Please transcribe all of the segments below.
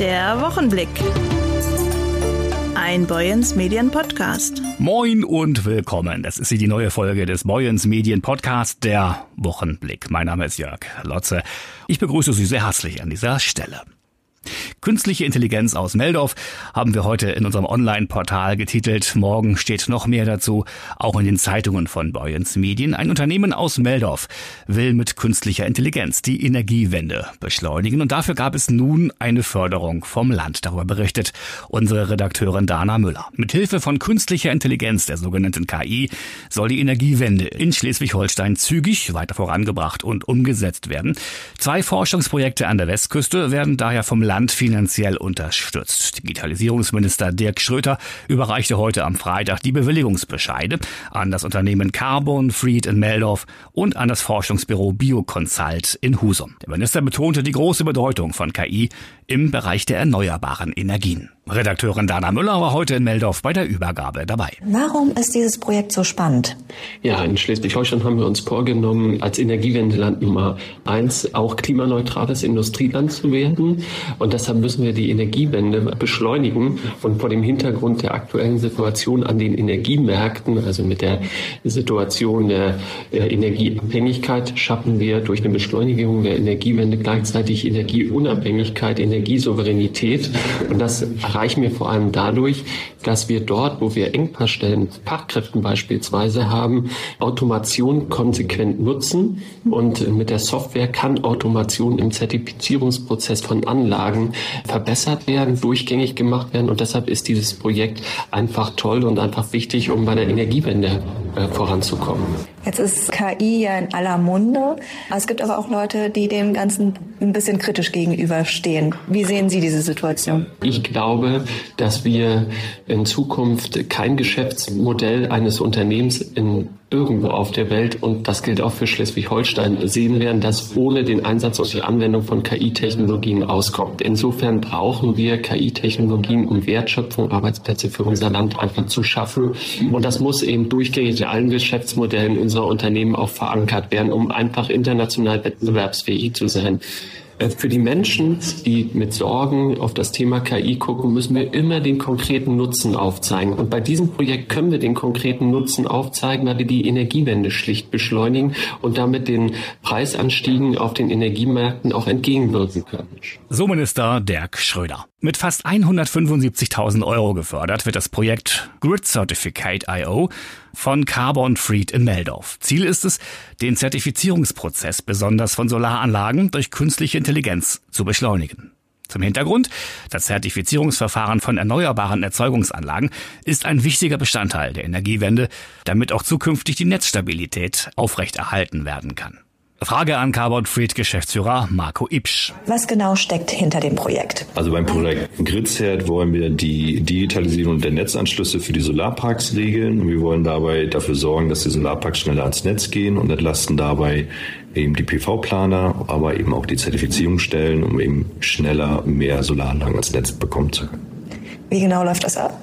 Der Wochenblick. Ein Boyens Medien Podcast. Moin und willkommen. Das ist hier die neue Folge des Boyens Medien Podcast, der Wochenblick. Mein Name ist Jörg Lotze. Ich begrüße Sie sehr herzlich an dieser Stelle. Künstliche Intelligenz aus Meldorf haben wir heute in unserem Online-Portal getitelt. Morgen steht noch mehr dazu, auch in den Zeitungen von Boyens Medien. Ein Unternehmen aus Meldorf will mit künstlicher Intelligenz die Energiewende beschleunigen und dafür gab es nun eine Förderung vom Land. Darüber berichtet unsere Redakteurin Dana Müller. Mit Hilfe von künstlicher Intelligenz, der sogenannten KI, soll die Energiewende in Schleswig-Holstein zügig weiter vorangebracht und umgesetzt werden. Zwei Forschungsprojekte an der Westküste werden daher vom Land finanziell unterstützt. Digitalisierungsminister Dirk Schröter überreichte heute am Freitag die Bewilligungsbescheide an das Unternehmen Carbon Freed in Meldorf und an das Forschungsbüro Bioconsult in Husum. Der Minister betonte die große Bedeutung von KI im Bereich der erneuerbaren Energien. Redakteurin Dana Müller war heute in Meldorf bei der Übergabe dabei. Warum ist dieses Projekt so spannend? Ja, in Schleswig-Holstein haben wir uns vorgenommen, als Energiewendeland Nummer eins auch klimaneutrales Industrieland zu werden. Und deshalb müssen wir die Energiewende beschleunigen. Und vor dem Hintergrund der aktuellen Situation an den Energiemärkten, also mit der Situation der, der Energieabhängigkeit, schaffen wir durch eine Beschleunigung der Energiewende gleichzeitig Energieunabhängigkeit, Energiesouveränität. Und das erreichen wir vor allem dadurch, dass wir dort, wo wir Engpassstellen, Fachkräften beispielsweise haben, Automation konsequent nutzen. Und mit der Software kann Automation im Zertifizierungsprozess von Anlagen verbessert werden, durchgängig gemacht werden. Und deshalb ist dieses Projekt einfach toll und einfach wichtig, um bei der Energiewende äh, voranzukommen. Jetzt ist KI ja in aller Munde. Es gibt aber auch Leute, die dem Ganzen ein bisschen kritisch gegenüberstehen. Wie sehen Sie diese Situation? Ich glaube, dass wir in Zukunft kein Geschäftsmodell eines Unternehmens in irgendwo auf der Welt, und das gilt auch für Schleswig-Holstein, sehen werden, das ohne den Einsatz und die Anwendung von KI-Technologien auskommt. Insofern brauchen wir KI-Technologien, um Wertschöpfung, Arbeitsplätze für unser Land einfach zu schaffen. Und das muss eben durchgängig in allen Geschäftsmodellen unserer Unternehmen auch verankert werden, um einfach international wettbewerbsfähig zu sein. Äh, für die Menschen, die mit Sorgen auf das Thema KI gucken, müssen wir immer den konkreten Nutzen aufzeigen. Und bei diesem Projekt können wir den konkreten Nutzen aufzeigen, weil wir die Energiewende schlicht beschleunigen und damit den Preisanstiegen auf den Energiemärkten auch entgegenwirken können. So Minister Dirk Schröder. Mit fast 175.000 Euro gefördert wird das Projekt Grid Certificate IO von Carbon Freed in Meldorf. Ziel ist es, den Zertifizierungsprozess besonders von Solaranlagen durch künstliche Intelligenz zu beschleunigen. Zum Hintergrund, das Zertifizierungsverfahren von erneuerbaren Erzeugungsanlagen ist ein wichtiger Bestandteil der Energiewende, damit auch zukünftig die Netzstabilität aufrechterhalten werden kann. Frage an Carbon Freed Geschäftsführer Marco Ipsch. Was genau steckt hinter dem Projekt? Also beim Projekt GridCert wollen wir die Digitalisierung der Netzanschlüsse für die Solarparks regeln wir wollen dabei dafür sorgen, dass die Solarparks schneller ans Netz gehen und entlasten dabei eben die PV-Planer, aber eben auch die Zertifizierungsstellen, um eben schneller mehr Solaranlagen ans Netz bekommen zu können. Wie genau läuft das ab?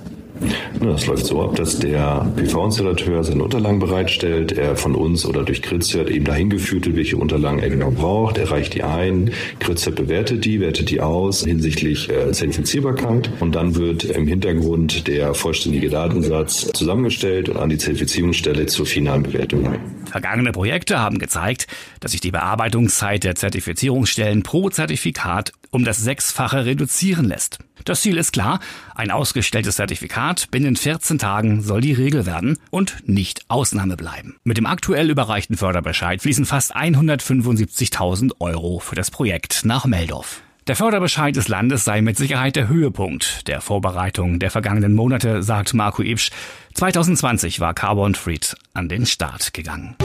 Das läuft so ab, dass der PV-Installateur seine Unterlagen bereitstellt, er von uns oder durch Gritzert eben dahin geführt wird, welche Unterlagen er genau braucht, er reicht die ein, Gritzert bewertet die, wertet die aus hinsichtlich äh, Zertifizierbarkeit und dann wird im Hintergrund der vollständige Datensatz zusammengestellt und an die Zertifizierungsstelle zur finalen Bewertung. Vergangene Projekte haben gezeigt, dass sich die Bearbeitungszeit der Zertifizierungsstellen pro Zertifikat um das Sechsfache reduzieren lässt. Das Ziel ist klar, ein ausgestelltes Zertifikat binnen 14 Tagen soll die Regel werden und nicht Ausnahme bleiben. Mit dem aktuell überreichten Förderbescheid fließen fast 175.000 Euro für das Projekt nach Meldorf. Der Förderbescheid des Landes sei mit Sicherheit der Höhepunkt der Vorbereitung der vergangenen Monate, sagt Marco Ibsch. 2020 war Carbon Freed an den Start gegangen.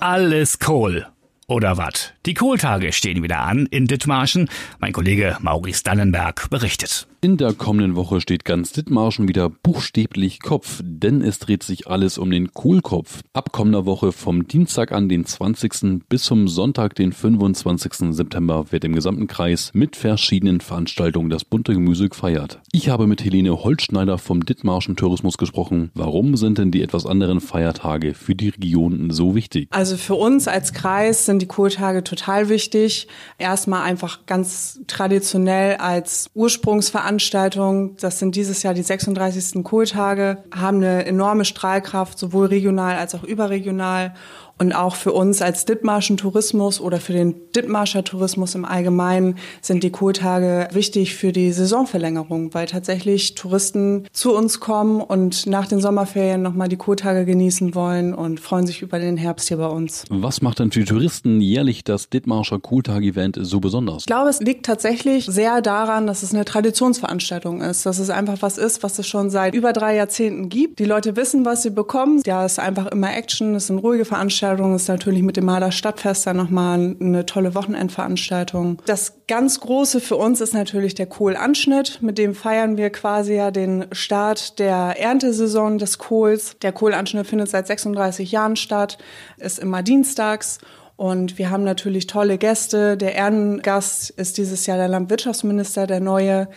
Alles Kohl oder wat? Die Kohltage stehen wieder an in Dithmarschen. Mein Kollege Maurice Dannenberg berichtet. In der kommenden Woche steht ganz Dithmarschen wieder buchstäblich Kopf, denn es dreht sich alles um den Kohlkopf. Ab kommender Woche vom Dienstag an den 20. bis zum Sonntag den 25. September wird im gesamten Kreis mit verschiedenen Veranstaltungen das bunte Gemüse gefeiert. Ich habe mit Helene Holzschneider vom Dithmarschen Tourismus gesprochen. Warum sind denn die etwas anderen Feiertage für die Region so wichtig? Also für uns als Kreis sind die Kurtage total wichtig. Erstmal einfach ganz traditionell als Ursprungsveranstaltung. Das sind dieses Jahr die 36. Kurtage, haben eine enorme Strahlkraft, sowohl regional als auch überregional. Und auch für uns als Dithmarschen Tourismus oder für den Dithmarscher Tourismus im Allgemeinen sind die Kurtage wichtig für die Saisonverlängerung, weil tatsächlich Touristen zu uns kommen und nach den Sommerferien nochmal die Kurtage genießen wollen und freuen sich über den Herbst hier bei uns. Was macht denn für die Touristen jährlich das Dithmarscher Kurtag-Event so besonders? Ich glaube, es liegt tatsächlich sehr daran, dass es eine Traditionsveranstaltung ist, dass es einfach was ist, was es schon seit über drei Jahrzehnten gibt. Die Leute wissen, was sie bekommen. Ja, es ist einfach immer Action, es sind ruhige Veranstaltungen. Veranstaltung ist natürlich mit dem Maler Stadtfest dann nochmal eine tolle Wochenendveranstaltung. Das ganz Große für uns ist natürlich der Kohlanschnitt. Mit dem feiern wir quasi ja den Start der Erntesaison des Kohls. Der Kohlanschnitt findet seit 36 Jahren statt, ist immer dienstags und wir haben natürlich tolle Gäste. Der Ehrengast ist dieses Jahr der Landwirtschaftsminister, der neue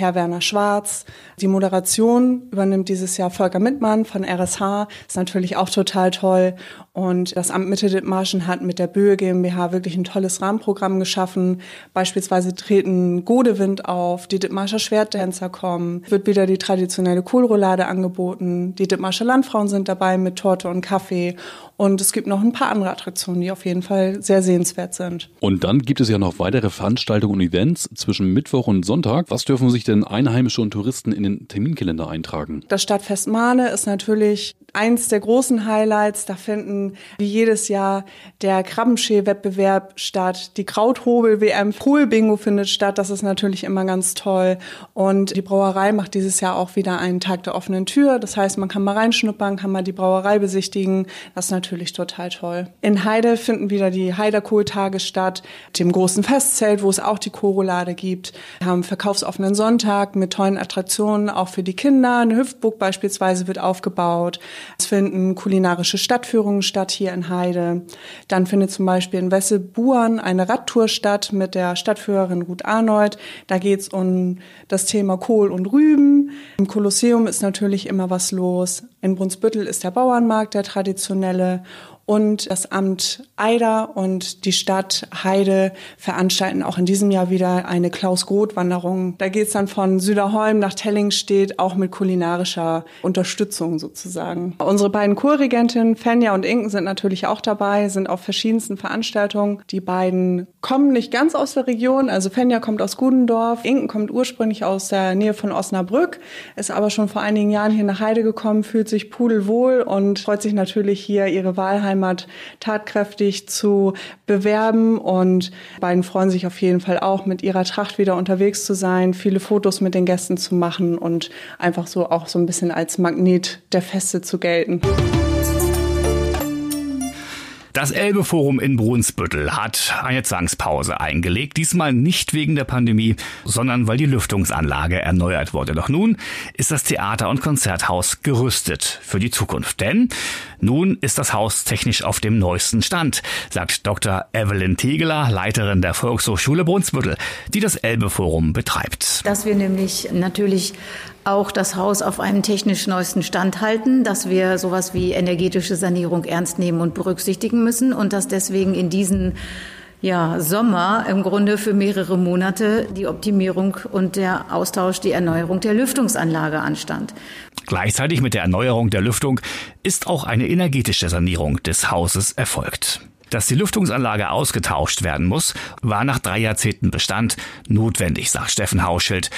Herr Werner Schwarz. Die Moderation übernimmt dieses Jahr Volker Mittmann von RSH. Ist natürlich auch total toll. Und das Amt Mitte Dithmarschen hat mit der Böhe GmbH wirklich ein tolles Rahmenprogramm geschaffen. Beispielsweise treten Godewind auf, die Dithmarscher Schwerttänzer kommen, wird wieder die traditionelle Kohlroulade angeboten. Die Dithmarscher Landfrauen sind dabei mit Torte und Kaffee. Und es gibt noch ein paar andere Attraktionen, die auf jeden Fall sehr sehenswert sind. Und dann gibt es ja noch weitere Veranstaltungen und Events zwischen Mittwoch und Sonntag. Was dürfen sich denn Einheimische und Touristen in den Terminkalender eintragen? Das Stadtfest Mahne ist natürlich eins der großen Highlights. Da finden wie jedes Jahr der Krabbenschee-Wettbewerb statt. Die Krauthobel-WM, Pool-Bingo findet statt. Das ist natürlich immer ganz toll. Und die Brauerei macht dieses Jahr auch wieder einen Tag der offenen Tür. Das heißt, man kann mal reinschnuppern, kann mal die Brauerei besichtigen. Das ist natürlich total toll. In Heide finden wieder die Heiderkohl-Tage statt. Dem großen Festzelt, wo es auch die Korolade gibt. Wir haben verkaufsoffenen Sonntag mit tollen Attraktionen, auch für die Kinder. Eine Hüftburg beispielsweise wird aufgebaut. Es finden kulinarische Stadtführungen statt hier in Heide. Dann findet zum Beispiel in Wessebuan eine Radtour statt mit der Stadtführerin Ruth Arnold. Da geht es um das Thema Kohl und Rüben. Im Kolosseum ist natürlich immer was los. In Brunsbüttel ist der Bauernmarkt, der traditionelle und das Amt Eider und die Stadt Heide veranstalten auch in diesem Jahr wieder eine Klaus-Groth-Wanderung. Da geht es dann von Süderholm nach Tellingstedt, auch mit kulinarischer Unterstützung sozusagen. Unsere beiden Chorregentinnen, Fenja und Inken, sind natürlich auch dabei, sind auf verschiedensten Veranstaltungen. Die beiden kommen nicht ganz aus der Region, also Fenja kommt aus Gudendorf, Inken kommt ursprünglich aus der Nähe von Osnabrück, ist aber schon vor einigen Jahren hier nach Heide gekommen, fühlt sich pudelwohl und freut sich natürlich hier ihre Wahlheim Heimat tatkräftig zu bewerben. Und beiden freuen sich auf jeden Fall auch, mit ihrer Tracht wieder unterwegs zu sein, viele Fotos mit den Gästen zu machen und einfach so auch so ein bisschen als Magnet der Feste zu gelten. Das Elbe-Forum in Brunsbüttel hat eine Zwangspause eingelegt. Diesmal nicht wegen der Pandemie, sondern weil die Lüftungsanlage erneuert wurde. Doch nun ist das Theater- und Konzerthaus gerüstet für die Zukunft. Denn nun ist das Haus technisch auf dem neuesten Stand, sagt Dr. Evelyn Tegeler, Leiterin der Volkshochschule Brunsbüttel, die das Elbe-Forum betreibt. Dass wir nämlich natürlich auch das Haus auf einem technisch neuesten Stand halten, dass wir sowas wie energetische Sanierung ernst nehmen und berücksichtigen müssen und dass deswegen in diesen ja, Sommer im Grunde für mehrere Monate die Optimierung und der Austausch, die Erneuerung der Lüftungsanlage anstand. Gleichzeitig mit der Erneuerung der Lüftung ist auch eine energetische Sanierung des Hauses erfolgt. Dass die Lüftungsanlage ausgetauscht werden muss, war nach drei Jahrzehnten Bestand notwendig, sagt Steffen Hauschild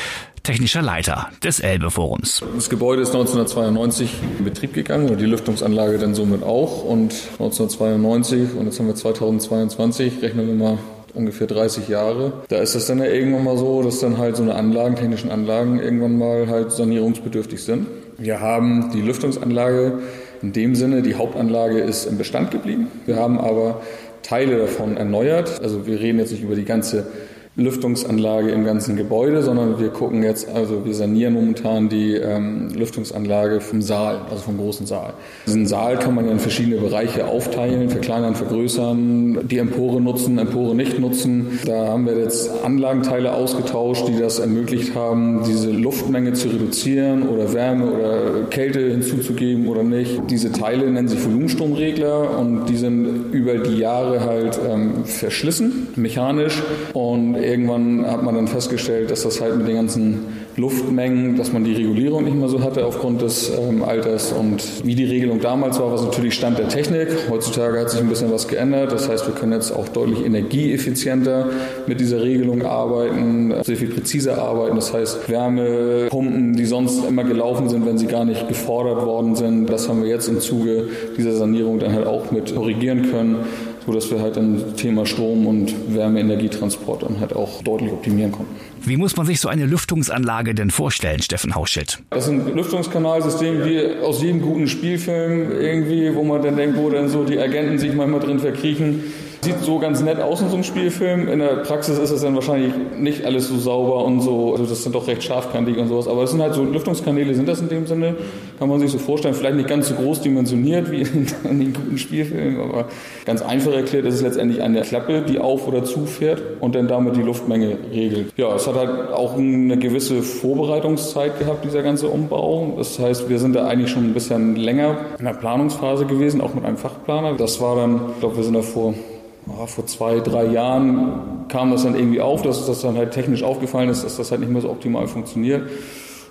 technischer Leiter des Elbe-Forums. Das Gebäude ist 1992 in Betrieb gegangen und die Lüftungsanlage dann somit auch. Und 1992 und jetzt haben wir 2022, rechnen wir mal ungefähr 30 Jahre. Da ist es dann ja irgendwann mal so, dass dann halt so eine Anlagen, technischen Anlagen irgendwann mal halt sanierungsbedürftig sind. Wir haben die Lüftungsanlage in dem Sinne, die Hauptanlage ist im Bestand geblieben. Wir haben aber Teile davon erneuert. Also wir reden jetzt nicht über die ganze Lüftungsanlage im ganzen Gebäude, sondern wir gucken jetzt, also wir sanieren momentan die ähm, Lüftungsanlage vom Saal, also vom großen Saal. Diesen Saal kann man ja in verschiedene Bereiche aufteilen, verkleinern, vergrößern, die Empore nutzen, Empore nicht nutzen. Da haben wir jetzt Anlagenteile ausgetauscht, die das ermöglicht haben, diese Luftmenge zu reduzieren oder Wärme oder Kälte hinzuzugeben oder nicht. Diese Teile nennen sich Volumenstromregler und die sind über die Jahre halt ähm, verschlissen, mechanisch und irgendwann hat man dann festgestellt, dass das halt mit den ganzen Luftmengen, dass man die Regulierung nicht mehr so hatte aufgrund des ähm, Alters und wie die Regelung damals war, was natürlich Stand der Technik. Heutzutage hat sich ein bisschen was geändert. Das heißt, wir können jetzt auch deutlich energieeffizienter mit dieser Regelung arbeiten, sehr viel präziser arbeiten. Das heißt, Wärmepumpen, die sonst immer gelaufen sind, wenn sie gar nicht gefordert worden sind, das haben wir jetzt im Zuge dieser Sanierung dann halt auch mit korrigieren können so dass wir halt ein Thema Strom und Wärmeenergietransport dann halt auch deutlich optimieren konnten. Wie muss man sich so eine Lüftungsanlage denn vorstellen, Steffen Hauschild? Das ist ein Lüftungskanalsystem wie aus jedem guten Spielfilm irgendwie, wo man dann denkt, wo dann so die Agenten sich manchmal drin verkriechen. Sieht so ganz nett aus in so einem Spielfilm. In der Praxis ist es dann wahrscheinlich nicht alles so sauber und so. Also das sind doch recht scharfkantig und sowas. Aber es sind halt so Lüftungskanäle, sind das in dem Sinne. Kann man sich so vorstellen. Vielleicht nicht ganz so groß dimensioniert wie in, in den guten Spielfilmen. Aber ganz einfach erklärt ist es letztendlich eine Klappe, die auf oder zufährt und dann damit die Luftmenge regelt. Ja, es hat halt auch eine gewisse Vorbereitungszeit gehabt, dieser ganze Umbau. Das heißt, wir sind da eigentlich schon ein bisschen länger in der Planungsphase gewesen, auch mit einem Fachplaner. Das war dann, ich glaube, wir sind da vor oh, vor zwei, drei Jahren kam das dann irgendwie auf, dass das dann halt technisch aufgefallen ist, dass das halt nicht mehr so optimal funktioniert.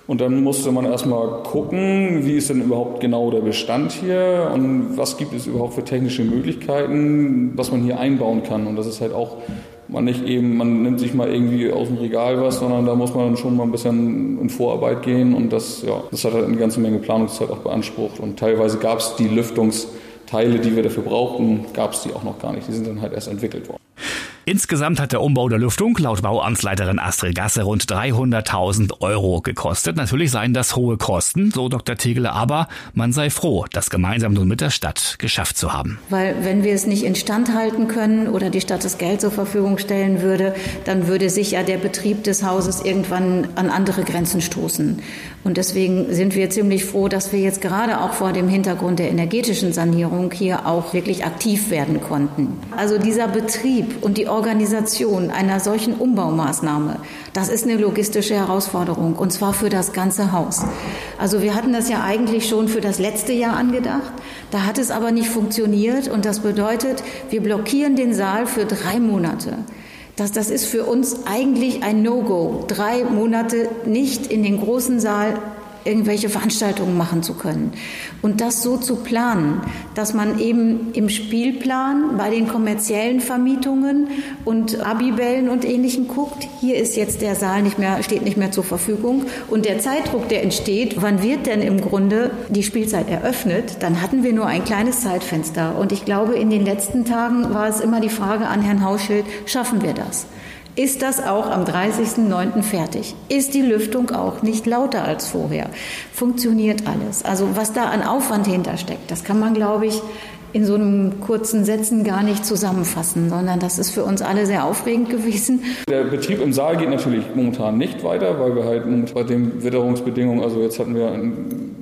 Und dann musste man erstmal gucken, wie ist denn überhaupt genau der Bestand hier und was gibt es überhaupt für technische Möglichkeiten, was man hier einbauen kann. Und das ist halt auch man nicht eben, man nimmt sich mal irgendwie aus dem Regal was, sondern da muss man dann schon mal ein bisschen in Vorarbeit gehen und das, ja, das hat halt eine ganze Menge Planungszeit auch beansprucht. Und teilweise gab es die Lüftungs- Teile, die wir dafür brauchten, gab es die auch noch gar nicht. Die sind dann halt erst entwickelt worden. Insgesamt hat der Umbau der Lüftung laut Bauamtsleiterin Astrid Gasse rund 300.000 Euro gekostet. Natürlich seien das hohe Kosten, so Dr. Tegele, aber man sei froh, das gemeinsam nun mit der Stadt geschafft zu haben. Weil wenn wir es nicht instand halten können oder die Stadt das Geld zur Verfügung stellen würde, dann würde sich ja der Betrieb des Hauses irgendwann an andere Grenzen stoßen. Und deswegen sind wir ziemlich froh, dass wir jetzt gerade auch vor dem Hintergrund der energetischen Sanierung hier auch wirklich aktiv werden konnten. Also dieser Betrieb und die Organisation einer solchen Umbaumaßnahme, das ist eine logistische Herausforderung und zwar für das ganze Haus. Also wir hatten das ja eigentlich schon für das letzte Jahr angedacht. Da hat es aber nicht funktioniert und das bedeutet, wir blockieren den Saal für drei Monate. Das, das ist für uns eigentlich ein No-Go, drei Monate nicht in den großen Saal irgendwelche Veranstaltungen machen zu können. Und das so zu planen, dass man eben im Spielplan bei den kommerziellen Vermietungen und Abibellen und Ähnlichem guckt, hier ist jetzt der Saal nicht mehr, steht nicht mehr zur Verfügung. Und der Zeitdruck, der entsteht, wann wird denn im Grunde die Spielzeit eröffnet, dann hatten wir nur ein kleines Zeitfenster. Und ich glaube, in den letzten Tagen war es immer die Frage an Herrn Hauschild, schaffen wir das? Ist das auch am 30.09. fertig? Ist die Lüftung auch nicht lauter als vorher? Funktioniert alles? Also was da an Aufwand hintersteckt, das kann man, glaube ich, in so einem kurzen Sätzen gar nicht zusammenfassen, sondern das ist für uns alle sehr aufregend gewesen. Der Betrieb im Saal geht natürlich momentan nicht weiter, weil wir halt bei den Witterungsbedingungen, also jetzt hatten wir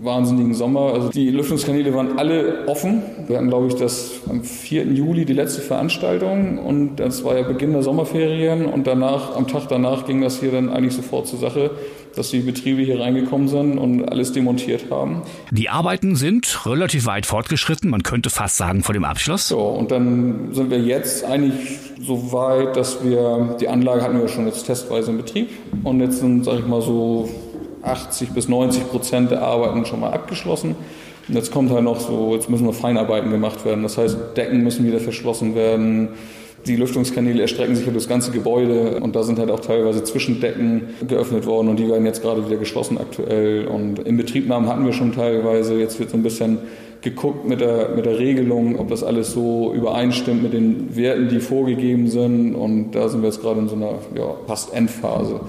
wahnsinnigen Sommer, also die Lüftungskanäle waren alle offen. Wir hatten, glaube ich, das am 4. Juli die letzte Veranstaltung und das war ja Beginn der Sommerferien und danach, am Tag danach ging das hier dann eigentlich sofort zur Sache dass die Betriebe hier reingekommen sind und alles demontiert haben. Die Arbeiten sind relativ weit fortgeschritten, man könnte fast sagen vor dem Abschluss. So, und dann sind wir jetzt eigentlich so weit, dass wir, die Anlage hatten wir schon jetzt testweise in Betrieb und jetzt sind, sage ich mal, so 80 bis 90 Prozent der Arbeiten schon mal abgeschlossen. Und jetzt kommt halt noch so, jetzt müssen noch Feinarbeiten gemacht werden. Das heißt, Decken müssen wieder verschlossen werden, die Lüftungskanäle erstrecken sich über das ganze Gebäude und da sind halt auch teilweise Zwischendecken geöffnet worden und die werden jetzt gerade wieder geschlossen aktuell. Und in Betriebnahmen hatten wir schon teilweise, jetzt wird so ein bisschen geguckt mit der, mit der Regelung, ob das alles so übereinstimmt mit den Werten, die vorgegeben sind. Und da sind wir jetzt gerade in so einer ja, fast Endphase.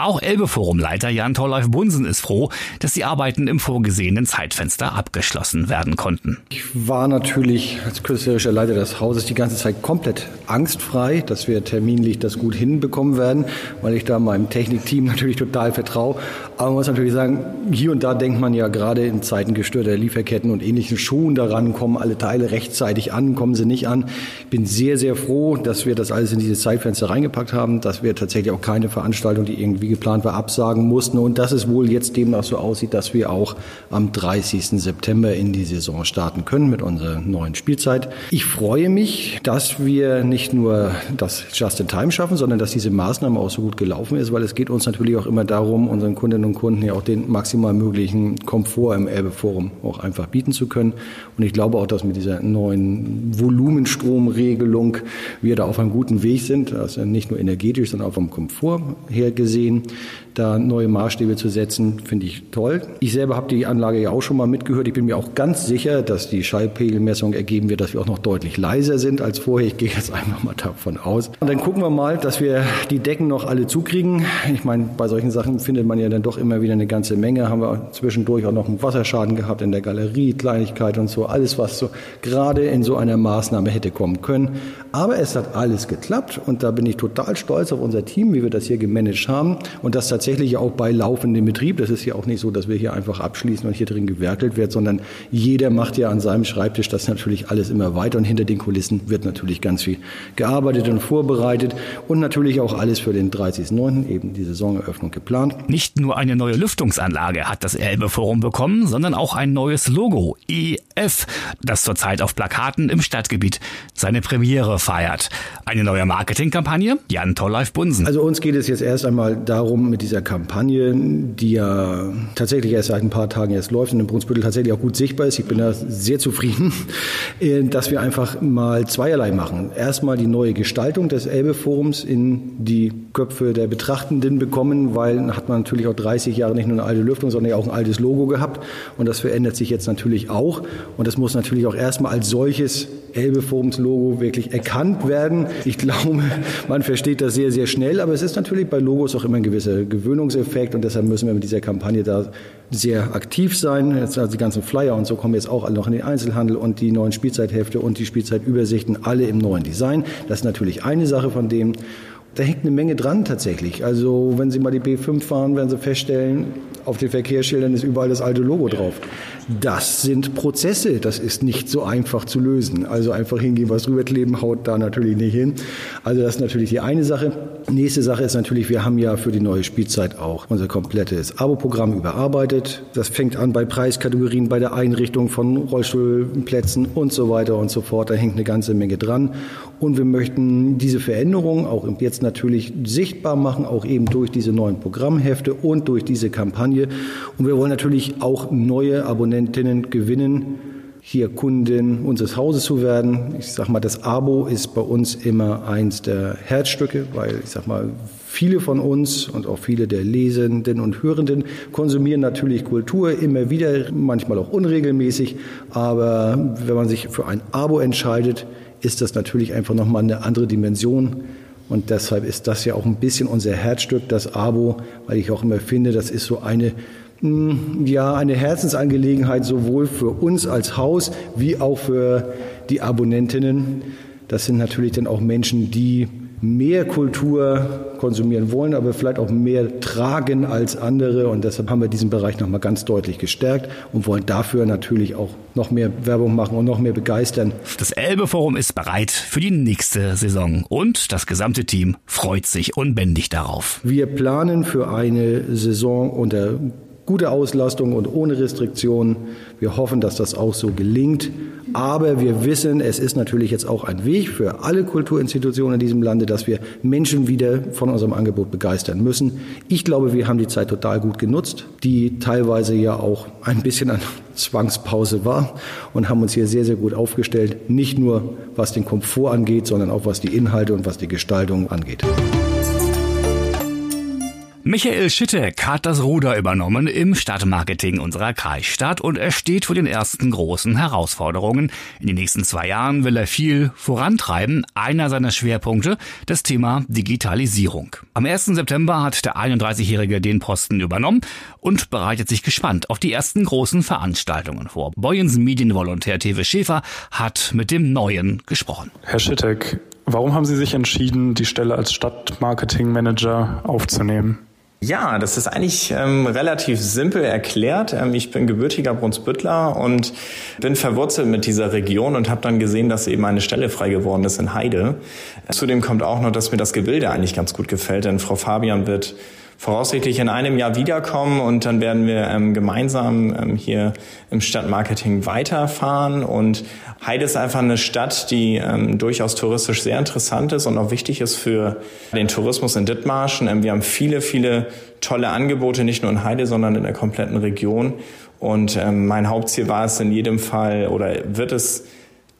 Auch Elbe-Forum-Leiter Jan Torleif Bunsen ist froh, dass die Arbeiten im vorgesehenen Zeitfenster abgeschlossen werden konnten. Ich war natürlich als künstlerischer Leiter des Hauses die ganze Zeit komplett angstfrei, dass wir terminlich das gut hinbekommen werden, weil ich da meinem Technikteam natürlich total vertraue. Aber man muss natürlich sagen, hier und da denkt man ja gerade in Zeiten gestörter Lieferketten und ähnlichen schon daran, kommen alle Teile rechtzeitig an, kommen sie nicht an. Ich bin sehr, sehr froh, dass wir das alles in diese Zeitfenster reingepackt haben, dass wir tatsächlich auch keine Veranstaltung, die irgendwie geplant war, absagen mussten und dass es wohl jetzt demnach so aussieht, dass wir auch am 30. September in die Saison starten können mit unserer neuen Spielzeit. Ich freue mich, dass wir nicht nur das Just in Time schaffen, sondern dass diese Maßnahme auch so gut gelaufen ist, weil es geht uns natürlich auch immer darum, unseren Kundinnen und Kunden ja auch den maximal möglichen Komfort im Elbe-Forum auch einfach bieten zu können. Und ich glaube auch, dass mit dieser neuen Volumenstromregelung wir da auf einem guten Weg sind, also nicht nur energetisch, sondern auch vom Komfort her gesehen da neue Maßstäbe zu setzen, finde ich toll. Ich selber habe die Anlage ja auch schon mal mitgehört. Ich bin mir auch ganz sicher, dass die Schallpegelmessung ergeben wird, dass wir auch noch deutlich leiser sind als vorher. Ich gehe jetzt einfach mal davon aus. Und dann gucken wir mal, dass wir die Decken noch alle zukriegen. Ich meine, bei solchen Sachen findet man ja dann doch immer wieder eine ganze Menge. Haben wir zwischendurch auch noch einen Wasserschaden gehabt in der Galerie, Kleinigkeit und so. Alles, was so gerade in so einer Maßnahme hätte kommen können. Aber es hat alles geklappt und da bin ich total stolz auf unser Team, wie wir das hier gemanagt haben und das tatsächlich auch bei laufendem Betrieb. Das ist ja auch nicht so, dass wir hier einfach abschließen und hier drin gewerkelt wird, sondern jeder macht ja an seinem Schreibtisch das natürlich alles immer weiter und hinter den Kulissen wird natürlich ganz viel gearbeitet und vorbereitet und natürlich auch alles für den 30.09. eben die Saisoneröffnung geplant. Nicht nur eine neue Lüftungsanlage hat das Elbe Forum bekommen, sondern auch ein neues Logo, EF, das zurzeit auf Plakaten im Stadtgebiet seine Premiere feiert. Eine neue Marketingkampagne? Jan Tolleif Bunsen. Also uns geht es jetzt erst einmal darum, mit dieser Kampagne, die ja tatsächlich erst seit ein paar Tagen jetzt läuft und in Brunsbüttel tatsächlich auch gut sichtbar ist, ich bin da sehr zufrieden, äh, dass wir einfach mal zweierlei machen. Erstmal die neue Gestaltung des Elbe-Forums in die Köpfe der Betrachtenden bekommen, weil hat man natürlich auch 30 Jahre nicht nur eine alte Lüftung, sondern auch ein altes Logo gehabt. Und das verändert sich jetzt natürlich auch. Und das muss natürlich auch erstmal als solches Elbe-Forums-Logo wirklich erkannt werden. Ich glaube, man versteht das sehr, sehr schnell, aber es ist natürlich bei Logos auch immer ein gewisser Gewöhnungseffekt und deshalb müssen wir mit dieser Kampagne da sehr aktiv sein. Jetzt also die ganzen Flyer und so kommen jetzt auch alle noch in den Einzelhandel und die neuen Spielzeithefte und die Spielzeitübersichten alle im neuen Design. Das ist natürlich eine Sache von dem. Da hängt eine Menge dran tatsächlich. Also wenn Sie mal die B5 fahren, werden Sie feststellen, auf den Verkehrsschildern ist überall das alte Logo drauf. Das sind Prozesse, das ist nicht so einfach zu lösen. Also einfach hingehen, was rüberkleben, haut da natürlich nicht hin. Also das ist natürlich die eine Sache. Nächste Sache ist natürlich, wir haben ja für die neue Spielzeit auch unser komplettes Abo-Programm überarbeitet. Das fängt an bei Preiskategorien, bei der Einrichtung von Rollstuhlplätzen und so weiter und so fort. Da hängt eine ganze Menge dran. Und wir möchten diese Veränderungen auch jetzt natürlich sichtbar machen, auch eben durch diese neuen Programmhefte und durch diese Kampagne. Und wir wollen natürlich auch neue Abonnentinnen gewinnen, hier Kundin unseres Hauses zu werden. Ich sag mal, das Abo ist bei uns immer eins der Herzstücke, weil ich sag mal, viele von uns und auch viele der Lesenden und Hörenden konsumieren natürlich Kultur immer wieder, manchmal auch unregelmäßig. Aber wenn man sich für ein Abo entscheidet, ist das natürlich einfach nochmal eine andere Dimension. Und deshalb ist das ja auch ein bisschen unser Herzstück, das Abo, weil ich auch immer finde, das ist so eine ja, eine Herzensangelegenheit sowohl für uns als Haus wie auch für die Abonnentinnen. Das sind natürlich dann auch Menschen, die mehr Kultur konsumieren wollen, aber vielleicht auch mehr tragen als andere. Und deshalb haben wir diesen Bereich nochmal ganz deutlich gestärkt und wollen dafür natürlich auch noch mehr Werbung machen und noch mehr begeistern. Das Elbe Forum ist bereit für die nächste Saison und das gesamte Team freut sich unbändig darauf. Wir planen für eine Saison unter gute Auslastung und ohne Restriktionen. Wir hoffen, dass das auch so gelingt. Aber wir wissen, es ist natürlich jetzt auch ein Weg für alle Kulturinstitutionen in diesem Lande, dass wir Menschen wieder von unserem Angebot begeistern müssen. Ich glaube, wir haben die Zeit total gut genutzt, die teilweise ja auch ein bisschen an Zwangspause war und haben uns hier sehr, sehr gut aufgestellt. Nicht nur was den Komfort angeht, sondern auch was die Inhalte und was die Gestaltung angeht. Michael Schittek hat das Ruder übernommen im Stadtmarketing unserer Kreisstadt und er steht vor den ersten großen Herausforderungen. In den nächsten zwei Jahren will er viel vorantreiben. Einer seiner Schwerpunkte das Thema Digitalisierung. Am 1. September hat der 31-Jährige den Posten übernommen und bereitet sich gespannt auf die ersten großen Veranstaltungen vor. Boyens Medienvolontär Tewe Schäfer hat mit dem Neuen gesprochen. Herr Schittek, Warum haben Sie sich entschieden, die Stelle als Stadtmarketingmanager aufzunehmen? Ja, das ist eigentlich ähm, relativ simpel erklärt. Ähm, ich bin gebürtiger Brunsbüttler und bin verwurzelt mit dieser Region und habe dann gesehen, dass eben eine Stelle frei geworden ist in Heide. Zudem kommt auch noch, dass mir das Gebilde eigentlich ganz gut gefällt, denn Frau Fabian wird voraussichtlich in einem Jahr wiederkommen und dann werden wir ähm, gemeinsam ähm, hier im Stadtmarketing weiterfahren. Und Heide ist einfach eine Stadt, die ähm, durchaus touristisch sehr interessant ist und auch wichtig ist für den Tourismus in Dithmarschen. Ähm, wir haben viele, viele tolle Angebote, nicht nur in Heide, sondern in der kompletten Region. Und ähm, mein Hauptziel war es in jedem Fall oder wird es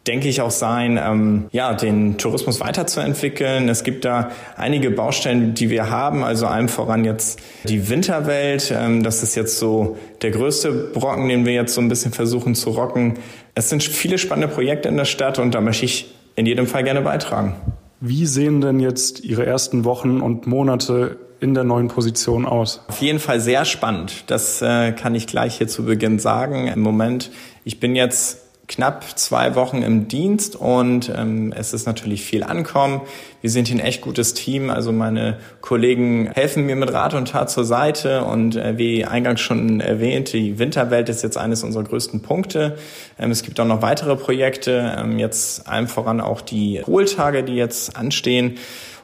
denke ich, auch sein, ähm, ja, den Tourismus weiterzuentwickeln. Es gibt da einige Baustellen, die wir haben, also allem voran jetzt die Winterwelt. Ähm, das ist jetzt so der größte Brocken, den wir jetzt so ein bisschen versuchen zu rocken. Es sind viele spannende Projekte in der Stadt und da möchte ich in jedem Fall gerne beitragen. Wie sehen denn jetzt Ihre ersten Wochen und Monate in der neuen Position aus? Auf jeden Fall sehr spannend. Das äh, kann ich gleich hier zu Beginn sagen. Im Moment, ich bin jetzt knapp zwei Wochen im Dienst und ähm, es ist natürlich viel Ankommen. Wir sind hier ein echt gutes Team. Also meine Kollegen helfen mir mit Rat und Tat zur Seite und äh, wie eingangs schon erwähnt, die Winterwelt ist jetzt eines unserer größten Punkte. Ähm, es gibt auch noch weitere Projekte, ähm, jetzt allem voran auch die Hohltage, die jetzt anstehen.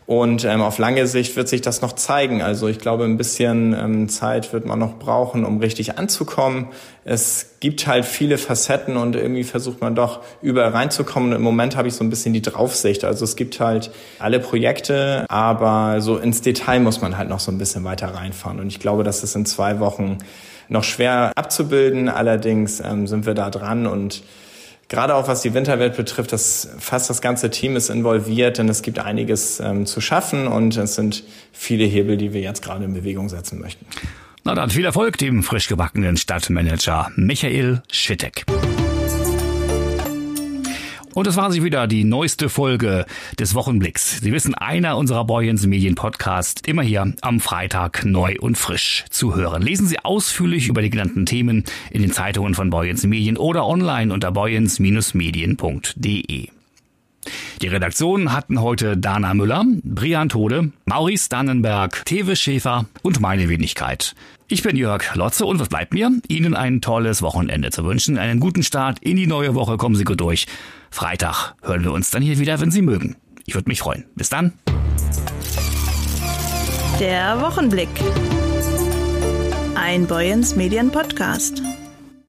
Und ähm, auf lange Sicht wird sich das noch zeigen. Also ich glaube, ein bisschen ähm, Zeit wird man noch brauchen, um richtig anzukommen. Es gibt halt viele Facetten und irgendwie versucht man doch überall reinzukommen. Und im Moment habe ich so ein bisschen die Draufsicht. Also es gibt halt alle Projekte, aber so ins Detail muss man halt noch so ein bisschen weiter reinfahren. Und ich glaube, das ist in zwei Wochen noch schwer abzubilden. Allerdings ähm, sind wir da dran und Gerade auch was die Winterwelt betrifft, das, fast das ganze Team ist involviert, denn es gibt einiges ähm, zu schaffen und es sind viele Hebel, die wir jetzt gerade in Bewegung setzen möchten. Na dann viel Erfolg dem frisch gebackenen Stadtmanager Michael Schittek. Und das war sie wieder, die neueste Folge des Wochenblicks. Sie wissen, einer unserer Boyens Medien Podcasts, immer hier am Freitag neu und frisch zu hören. Lesen Sie ausführlich über die genannten Themen in den Zeitungen von Boyens Medien oder online unter boyens-medien.de. Die Redaktion hatten heute Dana Müller, Brian Tode, Maurice Dannenberg, Tewe Schäfer und meine Wenigkeit. Ich bin Jörg Lotze und was bleibt mir? Ihnen ein tolles Wochenende zu wünschen, einen guten Start in die neue Woche, kommen Sie gut durch. Freitag hören wir uns dann hier wieder, wenn Sie mögen. Ich würde mich freuen. Bis dann. Der Wochenblick. Ein Boyens Medien Podcast.